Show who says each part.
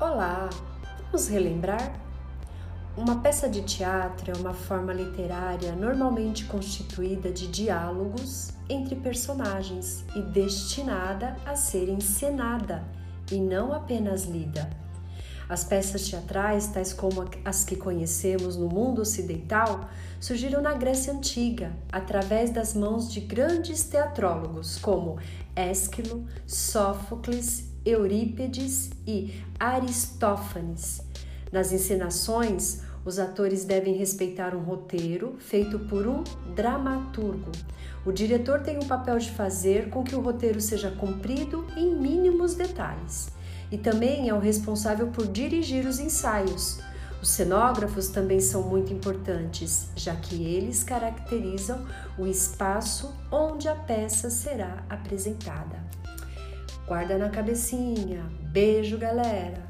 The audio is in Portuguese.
Speaker 1: Olá, vamos relembrar? Uma peça de teatro é uma forma literária normalmente constituída de diálogos entre personagens e destinada a ser encenada e não apenas lida. As peças teatrais, tais como as que conhecemos no mundo ocidental, surgiram na Grécia Antiga, através das mãos de grandes teatrólogos como Ésquilo, Sófocles Eurípedes e Aristófanes. Nas encenações, os atores devem respeitar um roteiro feito por um dramaturgo. O diretor tem o papel de fazer com que o roteiro seja cumprido em mínimos detalhes. E também é o responsável por dirigir os ensaios. Os cenógrafos também são muito importantes, já que eles caracterizam o espaço onde a peça será apresentada. Guarda na cabecinha. Beijo, galera!